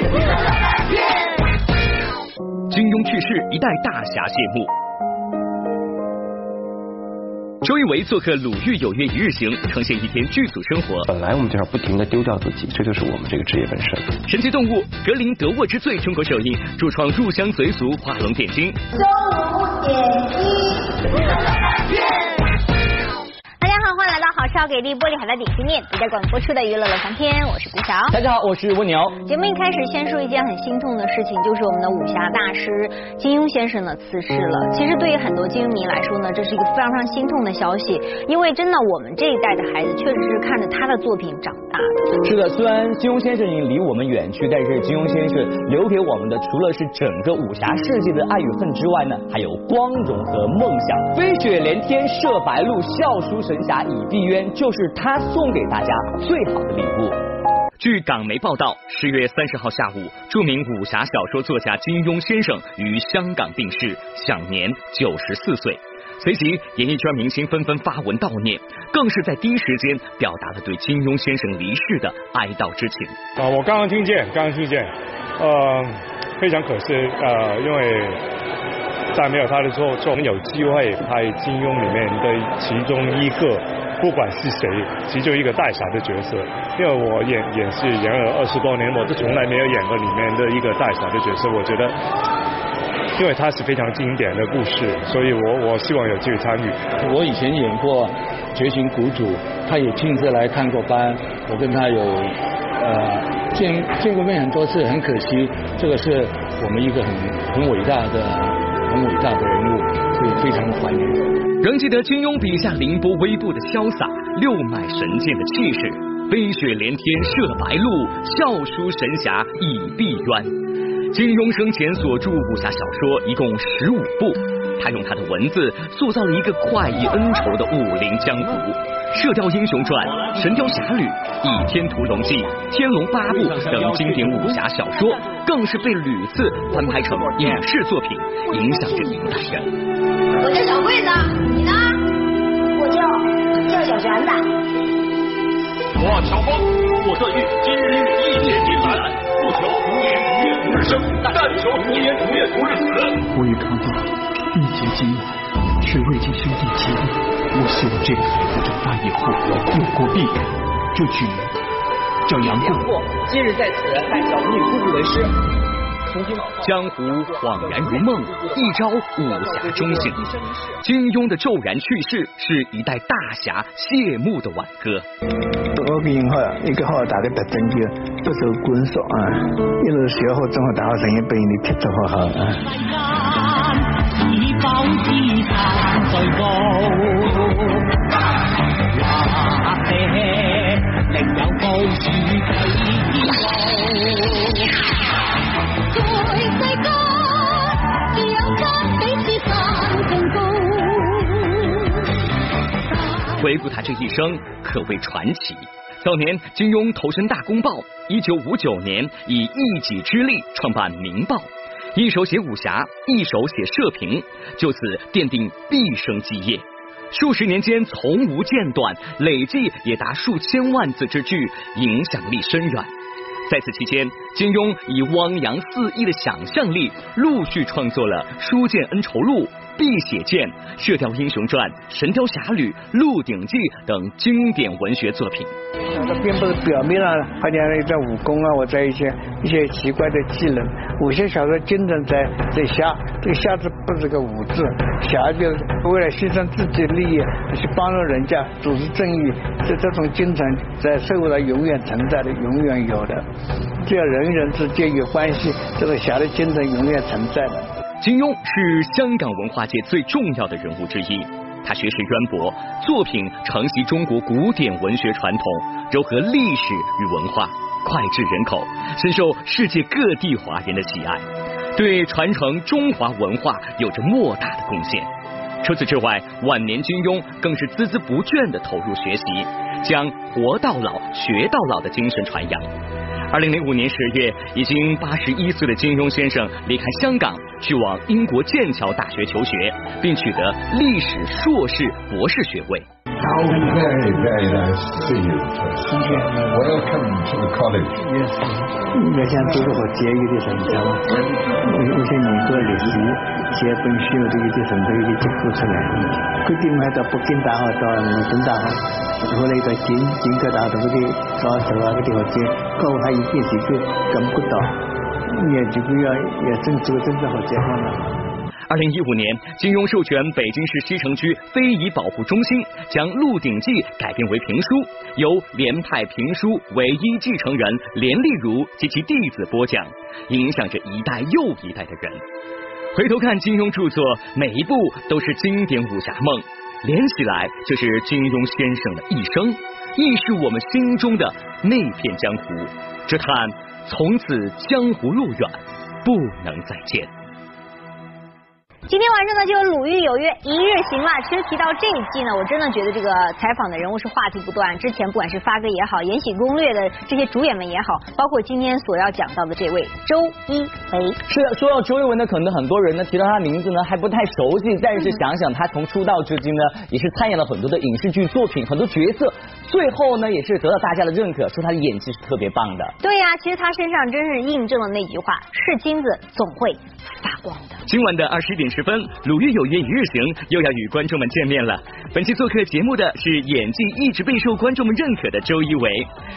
金庸去世，一代大侠谢幕。周一围做客鲁豫有约一日行，呈现一天剧组生活。本来我们就要不停的丢掉自己，这就是我们这个职业本身。神奇动物格林德沃之最中国首映，主创入乡随俗，画龙点睛。周五点睛。烧给力玻璃海的点心面，独家广播出的娱乐乐翻天，我是顾晓。大家好，我是蜗牛。节目一开始先说一件很心痛的事情，就是我们的武侠大师金庸先生呢辞世了。其实对于很多金庸迷来说呢，这是一个非常非常心痛的消息，因为真的我们这一代的孩子确实是看着他的作品长。是的，虽然金庸先生已经离我们远去，但是金庸先生留给我们的除了是整个武侠世界的爱与恨之外呢，还有光荣和梦想。飞雪连天射白鹿，笑书神侠倚碧鸳。就是他送给大家最好的礼物。据港媒报道，十月三十号下午，著名武侠小说作家金庸先生于香港病逝，享年九十四岁。随即，演艺圈明星纷纷发文悼念，更是在第一时间表达了对金庸先生离世的哀悼之情。啊，我刚刚听见，刚刚听见，呃，非常可惜，呃，因为在没有他的时候，我们有机会拍金庸里面的其中一个。不管是谁，其中一个带傻的角色。因为我演演戏演了二十多年，我都从来没有演过里面的一个带傻的角色。我觉得，因为它是非常经典的故事，所以我我希望有机会参与。我以前演过《绝情谷主》，他也亲自来看过班，我跟他有呃见见过面很多次。很可惜，这个是我们一个很很伟大的、很伟大的人物，所以非常的怀念。仍记得金庸笔下凌波微步的潇洒，六脉神剑的气势，飞雪连天射白鹿，笑书神侠倚碧鸳。金庸生前所著武侠小说一共十五部，他用他的文字塑造了一个快意恩仇的武林江湖。《射雕英雄传》《神雕侠侣》《倚天屠龙记》《天龙八部》等经典武侠小说，更是被屡次翻拍成影视作品，影响着一代人。我叫小桂子，你呢？我叫叫小玄子。我乔峰，我段誉，今日一结金兰，不求同年同月同日生，但求同年同月同日死。我与康爸一结金兰，是未经兄弟结义。我希望这个孩子长大以后有过必人，就取名叫杨过。今日在此拜小女姑姑为师。江湖恍然如梦，一朝武侠中醒。金庸的骤然去世，是一代大侠谢幕的挽歌。我比好，一个好大的特征就不受管束啊，一路学好中国大学生也被你踢得好好啊。回顾他这一生，可谓传奇。早年金庸投身大公报，一九五九年以一己之力创办《明报》。一手写武侠，一手写社评，就此奠定毕生基业。数十年间从无间断，累计也达数千万字之巨，影响力深远。在此期间，金庸以汪洋四溢的想象力，陆续创作了《书剑恩仇录》。《碧血剑》《射雕英雄传》《神雕侠侣》《鹿鼎记》等经典文学作品。它并不是表面上好像一段武功啊，或者一些一些奇怪的技能。武侠小说精神在在侠，这个侠字不是个武字，侠就是为了牺牲自己的利益去帮助人家，主持正义，这这种精神在社会上永远存在的，永远有的。只要人与人之间有关系，这个侠的精神永远存在的。金庸是香港文化界最重要的人物之一，他学识渊博，作品承袭中国古典文学传统，糅合历史与文化，脍炙人口，深受世界各地华人的喜爱，对传承中华文化有着莫大的贡献。除此之外，晚年金庸更是孜孜不倦地投入学习，将活到老学到老的精神传扬。二零零五年十月，已经八十一岁的金庸先生离开香港，去往英国剑桥大学求学，并取得历史硕士、博士学位。Oh, very, very nice to see you. Welcome to the college. Yes. 我想做个好结余的人，知道吗？我我想研究历史，写本书这个就从这个结果出来。决定还到北京大学，到伦敦大学，后来到金金科大学嗰啲教授啊，嗰啲學者，嗰係一件事佢感覺到，也就不要要真做真正好解放了。二零一五年，金庸授权北京市西城区非遗保护中心将《鹿鼎记》改编为评书，由连派评书唯一继承人连丽如及其弟子播讲，影响着一代又一代的人。回头看金庸著作，每一部都是经典武侠梦，连起来就是金庸先生的一生，亦是我们心中的那片江湖。只叹从此江湖路远，不能再见。今天晚上呢，就有鲁豫有约一日行了。其实提到这一季呢，我真的觉得这个采访的人物是话题不断。之前不管是发哥也好，《延禧攻略》的这些主演们也好，包括今天所要讲到的这位周一围。是的，说到周一围呢，可能很多人呢提到他名字呢还不太熟悉，但是想想他从出道至今呢，也是参演了很多的影视剧作品，很多角色，最后呢也是得到大家的认可，说他的演技是特别棒的。对呀，其实他身上真是印证了那句话：是金子总会发光的。今晚的二十一点十分，鲁豫有约一日行又要与观众们见面了。本期做客节目的是演技一直备受观众们认可的周一围，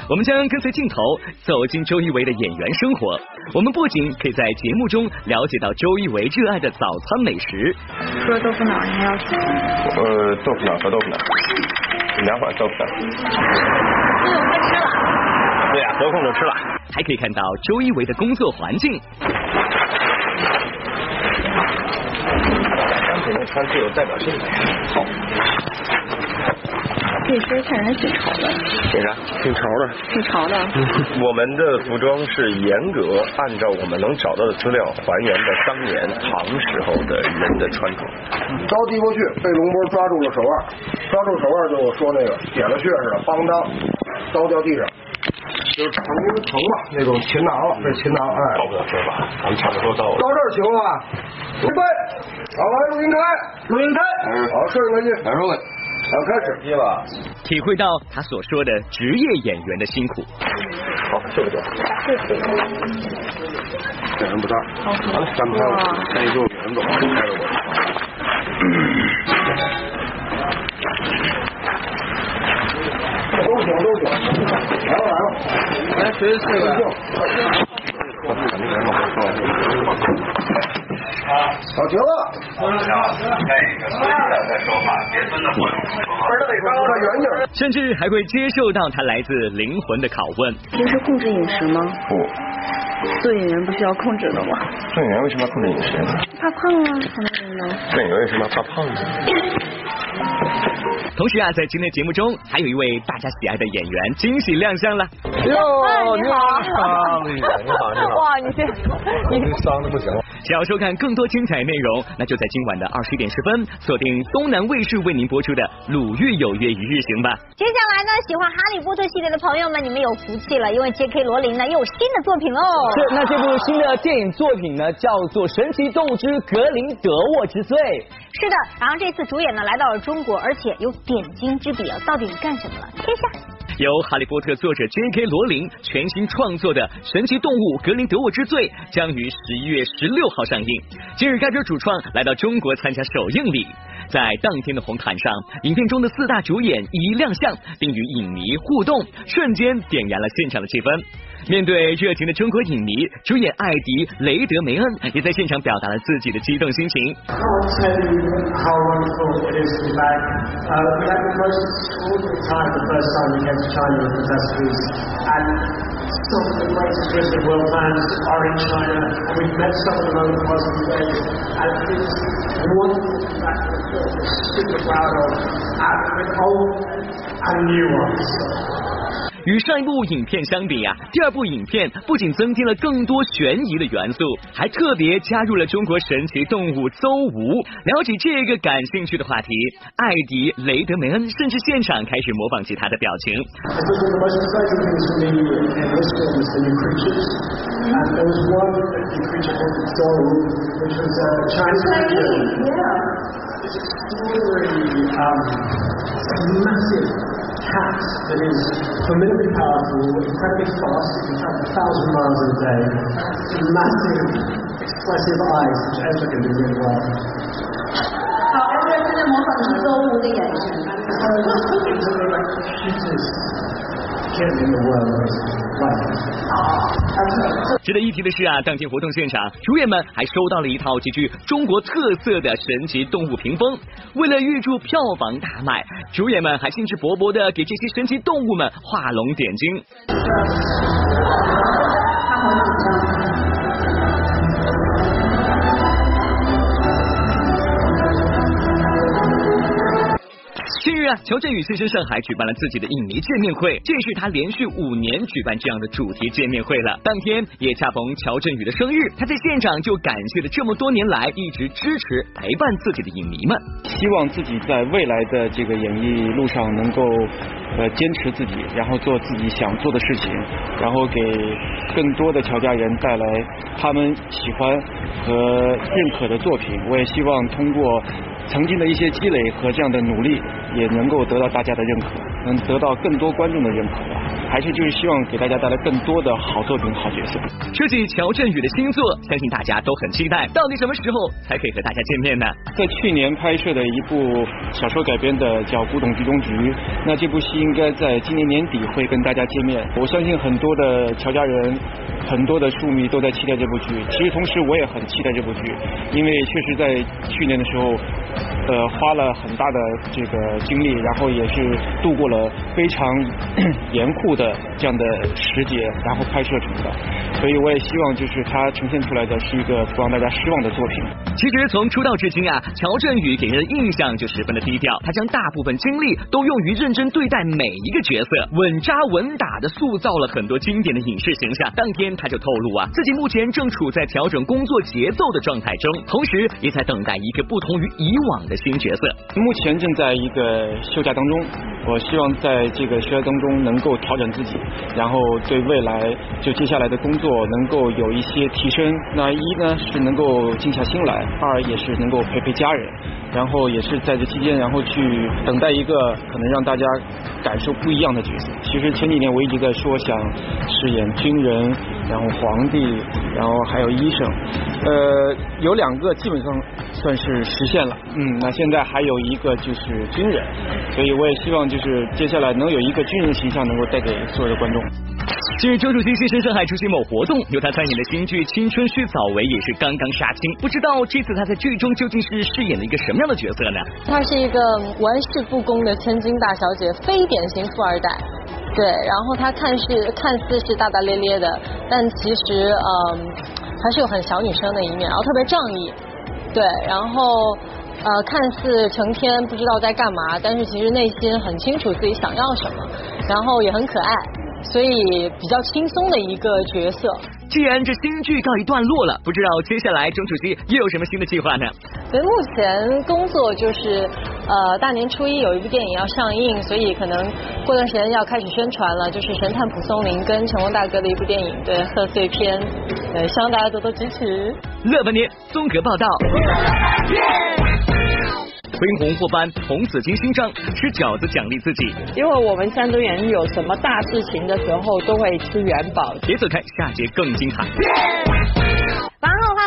我们将跟随镜头走进周一围的演员生活。我们不仅可以在节目中了解到周一围热爱的早餐美食，除了豆腐脑，你还要吃什么？呃，豆腐脑和豆腐脑，两碗豆腐脑。这种快吃了。对呀、得空就吃了。还可以看到周一围的工作环境。这面穿最有代表性。好。这身看人挺潮的。挺啥？挺潮的。挺潮的。我们的服装是严格按照我们能找到的资料还原的当年唐时候的人的穿着。刀递过去，被龙波抓住了手腕，抓住手腕就我说那个点了穴似的，邦当，刀掉地上。就是疼疼吧，那种擒拿了，这擒拿，哎，到不了这吧？咱们差不多到了。到这儿行了吧？预备，好，来录音开，录音开，好，摄影机，来说问，好，开始，接吧。体会到他所说的职业演员的辛苦。好，这个就。这人不大，好了，咱们开，开一座远走，开着我。都行都行，来了来了，来谁是这个？好，停了。看远点。甚至还会接受到他来自灵魂的拷问。平时控制饮食吗？不。做演员不需要控制的吗？做演员为什么要控制饮食呢？怕胖啊，很多人呢。做演员为什么要怕胖呢？同时啊，在今天节目中还有一位大家喜爱的演员惊喜亮相了。哟，你好，你好，你好，你好。哇，你这你伤的不行了。想要收看更多精彩内容，那就在今晚的二十一点十分锁定东南卫视为您播出的《鲁豫有约一日行》吧。接下来呢，喜欢哈利波特系列的朋友们，你们有福气了，因为 J.K. 罗琳呢又有新的作品喽。是，那这部新的电影作品呢，叫做《神奇动物之格林德沃之罪》。是的，然后这次主演呢来到了中国，而且有点睛之笔啊，到底干什么了？天下。由《哈利波特》作者 J.K. 罗琳全新创作的《神奇动物格林德沃之罪》将于十一月十六号上映。今日该片主创来到中国参加首映礼，在当天的红毯上，影片中的四大主演一亮相，并与影迷互动，瞬间点燃了现场的气氛。面对热情的中国影迷，主演艾迪·雷德梅恩也在现场表达了自己的激动心情。与上一部影片相比啊第二部影片不仅增添了更多悬疑的元素还特别加入了中国神奇动物邹吴。聊起这个感兴趣的话题艾迪雷德梅恩甚至现场开始模仿其他的表情。cat that is formidably powerful, incredibly fast, it can travel a thousand miles in a day, massive, expressive eyes, which Ezra can do really well. Kidding the world, right? 值得一提的是啊，当天活动现场，主演们还收到了一套极具中国特色的神奇动物屏风。为了预祝票房大卖，主演们还兴致勃勃的给这些神奇动物们画龙点睛。近日啊，乔振宇现身上海举办了自己的影迷见面会，这是他连续五年举办这样的主题见面会了。当天也恰逢乔振宇的生日，他在现场就感谢了这么多年来一直支持陪伴自己的影迷们。希望自己在未来的这个演艺路上能够呃坚持自己，然后做自己想做的事情，然后给更多的乔家人带来他们喜欢和认可的作品。我也希望通过曾经的一些积累和这样的努力，也能够得到大家的认可，能得到更多观众的认可吧。还是就是希望给大家带来更多的好作品、好角色。说起乔振宇的新作，相信大家都很期待，到底什么时候才可以和大家见面呢？在去年拍摄的一部小说改编的叫《古董局中局》，那这部戏应该在今年年底会跟大家见面。我相信很多的乔家人、很多的书迷都在期待这部剧。其实同时我也很期待这部剧，因为确实在去年的时候，呃，花了很大的这个精力，然后也是度过了非常严酷的这样的时节，然后拍摄成的。所以我也希望就是它呈现出来的是一个不让大家失望的作品。其实从出道至今啊，乔振宇给人的印象就十分的低调，他将大部分精力都用于认真对待每一个角色，稳扎稳打的塑造了很多经典的影视形象。当天他就透露啊，自己目前正处在调整工作节奏的状态中，同时也在等待一个不同于以往的新角色。目前正在一个休假当中，我希望在这个休假当中能够调整自己，然后对未来就接下来的工作能够有一些提升。那一呢是能够静下心来，二也是能够陪陪家人，然后也是在这期间，然后去等待一个可能让大家感受不一样的角色。其实前几年我一直在说想饰演军人，然后皇帝，然后还有医生，呃，有两个基本上算是实现了，嗯，那现在还有一个就是军人，所以我也希望就是接下来能有一个军人形象能够带给所有的观众。近日，周主席现身上海出席某活动，由他参演的新剧《青春须早为》也是刚刚杀青。不知道这次他在剧中究竟是饰演了一个什么样的角色呢？她是一个玩世不恭的千金大小姐，非典型富二代。对，然后她看是看似是大大咧咧的，但其实嗯还是有很小女生的一面，然后特别仗义。对，然后呃看似成天不知道在干嘛，但是其实内心很清楚自己想要什么，然后也很可爱。所以比较轻松的一个角色。既然这新剧告一段落了，不知道接下来钟楚曦又有什么新的计划呢？所以目前工作就是呃大年初一有一部电影要上映，所以可能过段时间要开始宣传了，就是《神探蒲松龄》跟成龙大哥的一部电影，对贺岁片，呃希望大家多多支持。乐半年综合报道。恢宏获颁童子金勋章，吃饺子奖励自己。因为我们山东人有什么大事情的时候都会吃元宝。别走开，下节更精彩。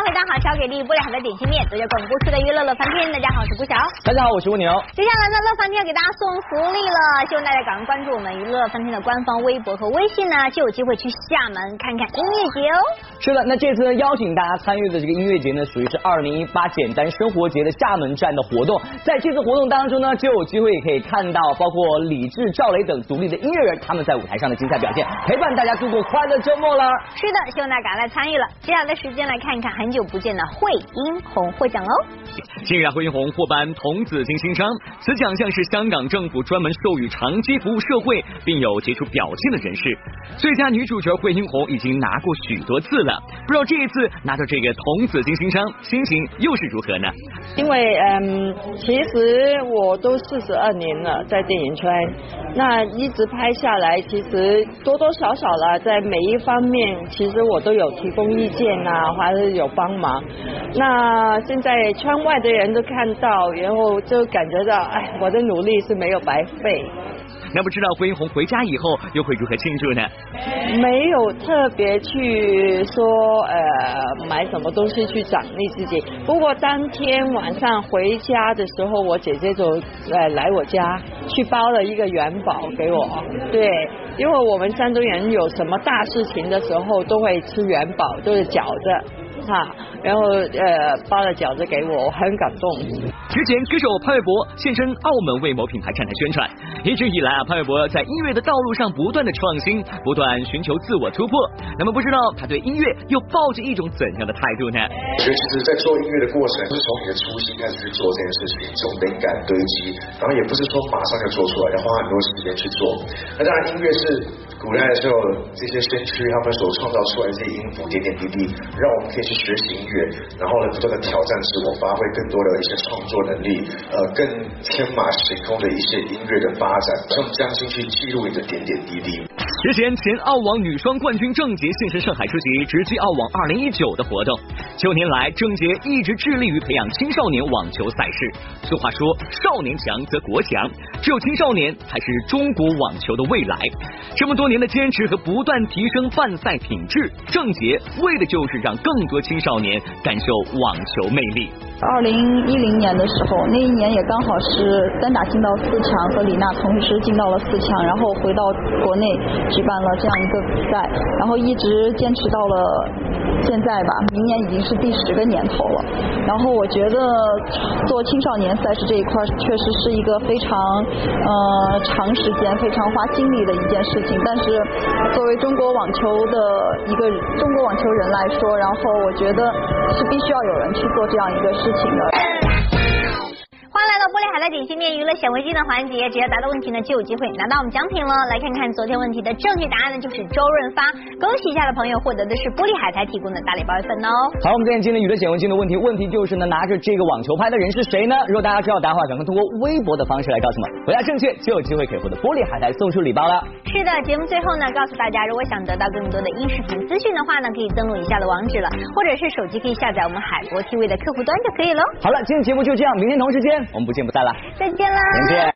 晚上好，欢迎回到好巧给力播的好的点心面，独家广播出的娱乐乐翻天。大家好，我是顾晓。大家好，我是蜗牛。接下来呢，乐翻天要给大家送福利了，希望大家赶快关注我们娱乐翻天的官方微博和微信呢，就有机会去厦门看看音乐节哦。是的，那这次呢，邀请大家参与的这个音乐节呢，属于是二零一八简单生活节的厦门站的活动。在这次活动当中呢，就有机会可以看到包括李志、赵雷等独立的音乐人他们在舞台上的精彩表现，陪伴大家度过快乐周末了。是的，希望大家赶快来参与了。接下来的时间来看一看很久不见的惠英红获奖喽。近日啊，惠英红获颁童子金勋章，此奖项是香港政府专门授予长期服务社会并有杰出表现的人士。最佳女主角惠英红已经拿过许多次了，不知道这一次拿到这个童子金勋章，心情又是如何呢？因为嗯，其实我都四十二年了，在电影圈，那一直拍下来，其实多多少少了，在每一方面，其实我都有提供意见啊，还是有帮芒。那现在圈外的人都看到，然后就感觉到，哎，我的努力是没有白费。那不知道郭英红回家以后又会如何庆祝呢？没有特别去说呃买什么东西去奖励自己。不过当天晚上回家的时候，我姐姐就呃来我家去包了一个元宝给我。对，因为我们山东人有什么大事情的时候都会吃元宝，都是饺子。哈，然后呃包了饺子给我，我很感动。之前歌手潘玮柏现身澳门为某品牌站台宣传，一直以来啊，潘玮柏在音乐的道路上不断的创新，不断寻求自我突破。那么不知道他对音乐又抱着一种怎样的态度呢？我觉得其实，在做音乐的过程，不是从你的初心开始去做这件事情，从灵感堆积，然后也不是说马上就做出来，要花很多时间去做。那当然，音乐是。古代的时候，这些先驱他们所创造出来的这些音符点点滴滴，让我们可以去学习音乐，然后呢不断的挑战自我，发挥更多的一些创作能力，呃，更天马行空的一些音乐的发展，用将心去记录你的点点滴滴。之前前澳网女双冠军郑洁现身上海出席直击澳网二零一九的活动。九年来，郑洁一直致力于培养青少年网球赛事。俗话说，少年强则国强，只有青少年才是中国网球的未来。这么多年的坚持和不断提升办赛品质，郑洁为的就是让更多青少年感受网球魅力。二零一零年的时候，那一年也刚好是单打进到四强，和李娜同时进到了四强，然后回到国内举办了这样一个比赛，然后一直坚持到了现在吧，明年已经是第十个年头了。然后我觉得做青少年赛事这一块确实是一个非常呃长时间、非常花精力的一件事情，但是作为中国网球的一个中国网球人来说，然后我觉得是必须要有人去做这样一个事。情的。来到玻璃海苔点心面娱乐显微镜的环节，只要答对问题呢，就有机会拿到我们奖品了。来看看昨天问题的正确答案呢，就是周润发。恭喜一下的朋友获得的是玻璃海苔提供的大礼包一份哦。好，我们今天娱乐显微镜的问题，问题就是呢，拿着这个网球拍的人是谁呢？如果大家知道答案的话，赶快通过微博的方式来告诉我们。回答正确就有机会可以获得玻璃海苔送出礼包了。是的，节目最后呢，告诉大家，如果想得到更多的音视频资讯的话呢，可以登录以下的网址了，或者是手机可以下载我们海博 TV 的客户端就可以喽。好了，今天节目就这样，明天同时间。我们不见不散了，再见啦！再见。